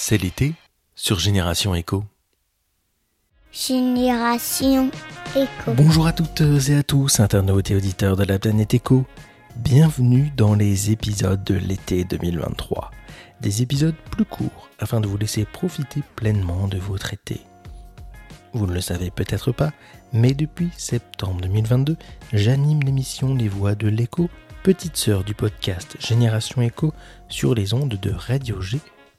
C'est l'été sur Génération Echo. Génération Echo. Bonjour à toutes et à tous, internautes et auditeurs de la planète Echo. Bienvenue dans les épisodes de l'été 2023. Des épisodes plus courts afin de vous laisser profiter pleinement de votre été. Vous ne le savez peut-être pas, mais depuis septembre 2022, j'anime l'émission Les Voix de l'Echo, petite sœur du podcast Génération Echo sur les ondes de Radio G,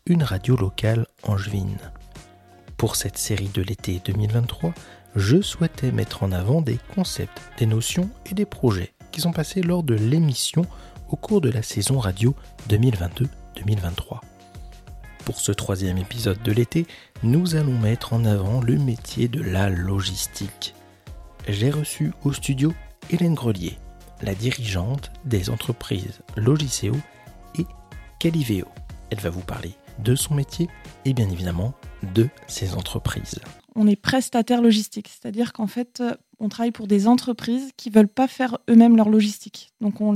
une radio locale angevine. Pour cette série de l'été 2023, je souhaitais mettre en avant des concepts, des notions et des projets qui sont passés lors de l'émission au cours de la saison radio 2022-2023. Pour ce troisième épisode de l'été, nous allons mettre en avant le métier de la logistique. J'ai reçu au studio Hélène Grelier, la dirigeante des entreprises Logiceo et Caliveo. Elle va vous parler de son métier et bien évidemment de ses entreprises. On est prestataire logistique, c'est-à-dire qu'en fait, euh, on travaille pour des entreprises qui veulent pas faire eux-mêmes leur logistique. Donc on,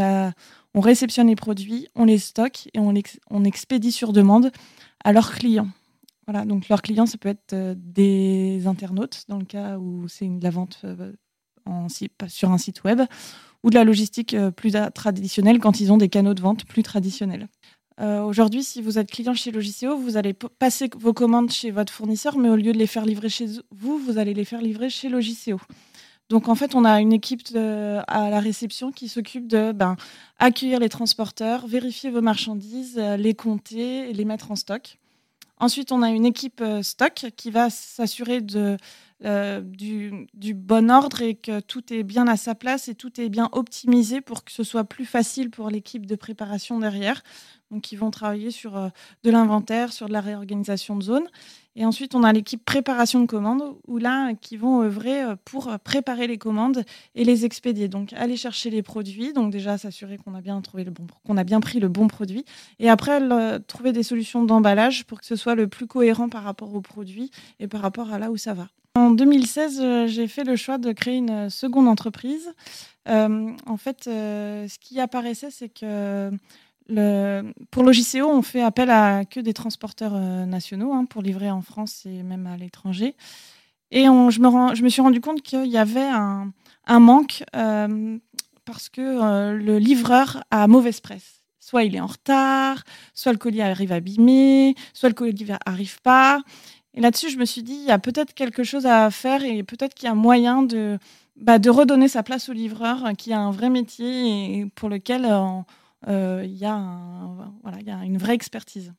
réceptionne les produits, on les stocke et on, expédie sur demande à leurs clients. Voilà, donc leurs clients, ça peut être euh, des internautes, dans le cas où c'est de la vente euh, sur un site web, ou de la logistique plus traditionnelle quand ils ont des canaux de vente plus traditionnels. Euh, Aujourd'hui, si vous êtes client chez Logiceo, vous allez passer vos commandes chez votre fournisseur, mais au lieu de les faire livrer chez vous, vous allez les faire livrer chez Logiceo. Donc en fait, on a une équipe à la réception qui s'occupe de ben, accueillir les transporteurs, vérifier vos marchandises, euh, les compter les mettre en stock. Ensuite, on a une équipe euh, stock qui va s'assurer de, euh, du, bon ordre et que tout est bien à sa place et tout est bien optimisé pour que ce soit plus facile pour l'équipe de préparation derrière. Donc, ils vont travailler sur euh, de l'inventaire, sur de la réorganisation de zone. Et ensuite, on a l'équipe préparation de commandes, où là, qui vont œuvrer euh, pour préparer les commandes et les expédier. Donc, aller chercher les produits. Donc, déjà, s'assurer qu'on a bien trouvé le bon, qu'on a bien pris le bon produit. Et après, trouver des solutions d'emballage pour que ce soit le plus cohérent par rapport au produit et par rapport à là où ça va. En 2016, euh, j'ai fait le choix de créer une seconde entreprise. en fait, ce qui apparaissait, c'est que pour Logiceo, on fait appel à que des transporteurs euh, nationaux hein, pour livrer en France et même à l'étranger. Et je, me suis rendu compte qu'il y avait un, un manque parce que euh, le livreur a mauvaise presse. Soit il est en retard, soit le colis arrive abîmé, soit le colis n'arrive pas. Et là-dessus, je me suis dit, il y a peut-être quelque chose à faire et peut-être qu'il y a moyen de, bah, de redonner sa place au livreur qui a un vrai métier et pour lequel euh, il y, voilà, y a une vraie expertise.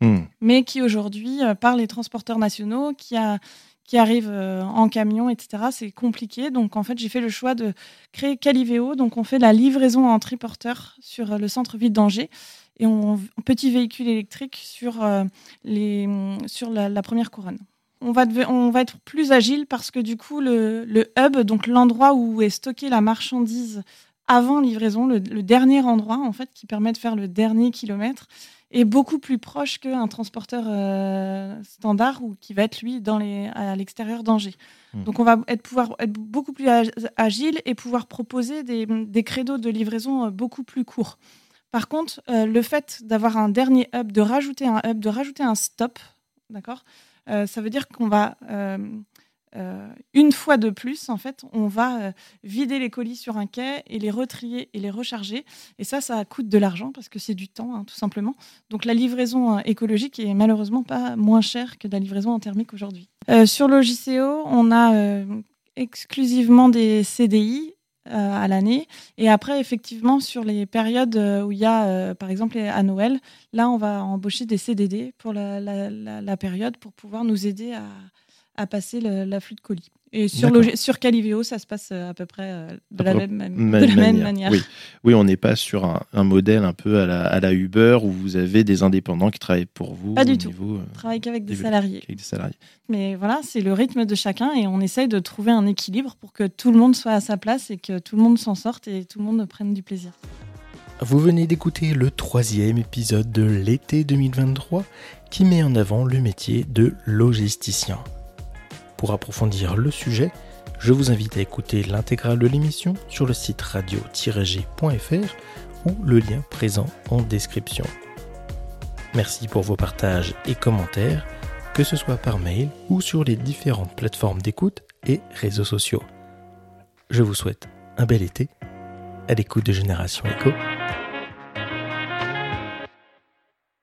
Hmm. Mais qui aujourd'hui, euh, par les transporteurs nationaux, qui, a, qui arrivent euh, en camion, etc., c'est compliqué. Donc en fait, j'ai fait le choix de créer Caliveo. Donc on fait la livraison en triporteur sur le centre-ville d'Angers et on, petit véhicule électrique sur, les, sur la, première couronne. On va, on va, être plus agile parce que du coup, le, le hub, donc l'endroit où est stockée la marchandise avant livraison, le, dernier endroit en fait qui permet de faire le dernier kilomètre est beaucoup plus proche qu'un transporteur euh, standard ou qui va être lui dans les, à l'extérieur d'Angers. Hmm. Donc on va être, pouvoir être beaucoup plus agile et pouvoir proposer des, des créneaux de livraison euh, beaucoup plus courts. Par contre, euh, le fait d'avoir un dernier hub, de rajouter un hub, de rajouter un stop, d'accord, ça veut dire qu'on va euh, une fois de plus, en fait, on va euh, vider les colis sur un quai et les retrier et les recharger. Et ça, ça coûte de l'argent parce que c'est du temps, hein, tout simplement. Donc la livraison euh, écologique est malheureusement pas moins chère que la livraison en thermique aujourd'hui. sur Logiceo, on a exclusivement des CDI à l'année. Et après, effectivement, sur les périodes où il y a, par exemple, à Noël, là, on va embaucher des CDD pour la, la période pour pouvoir nous aider à, à passer l'afflux de colis. Et sur, sur Caliveo, ça se passe euh, à peu près euh, de, la même, de la même manière. Oui, oui on n'est pas sur un, modèle un peu à la, à la, Uber où vous avez des indépendants qui travaillent pour vous. Pas du tout. on travaille qu'avec des, salariés. Avec des salariés. Mais voilà, c'est le rythme de chacun et on essaye de trouver un équilibre pour que tout le monde soit à sa place et que tout le monde s'en sorte et tout le monde prenne du plaisir. Vous venez d'écouter le troisième épisode de l'été 2023 qui met en avant le métier de logisticien. Pour approfondir le sujet, je vous invite à écouter l'intégrale de l'émission sur le site radio-g.fr ou le lien présent en description. Merci pour vos partages et commentaires, que ce soit par mail ou sur les différentes plateformes d'écoute et réseaux sociaux. Je vous souhaite un bel été à l'écoute de Génération Echo.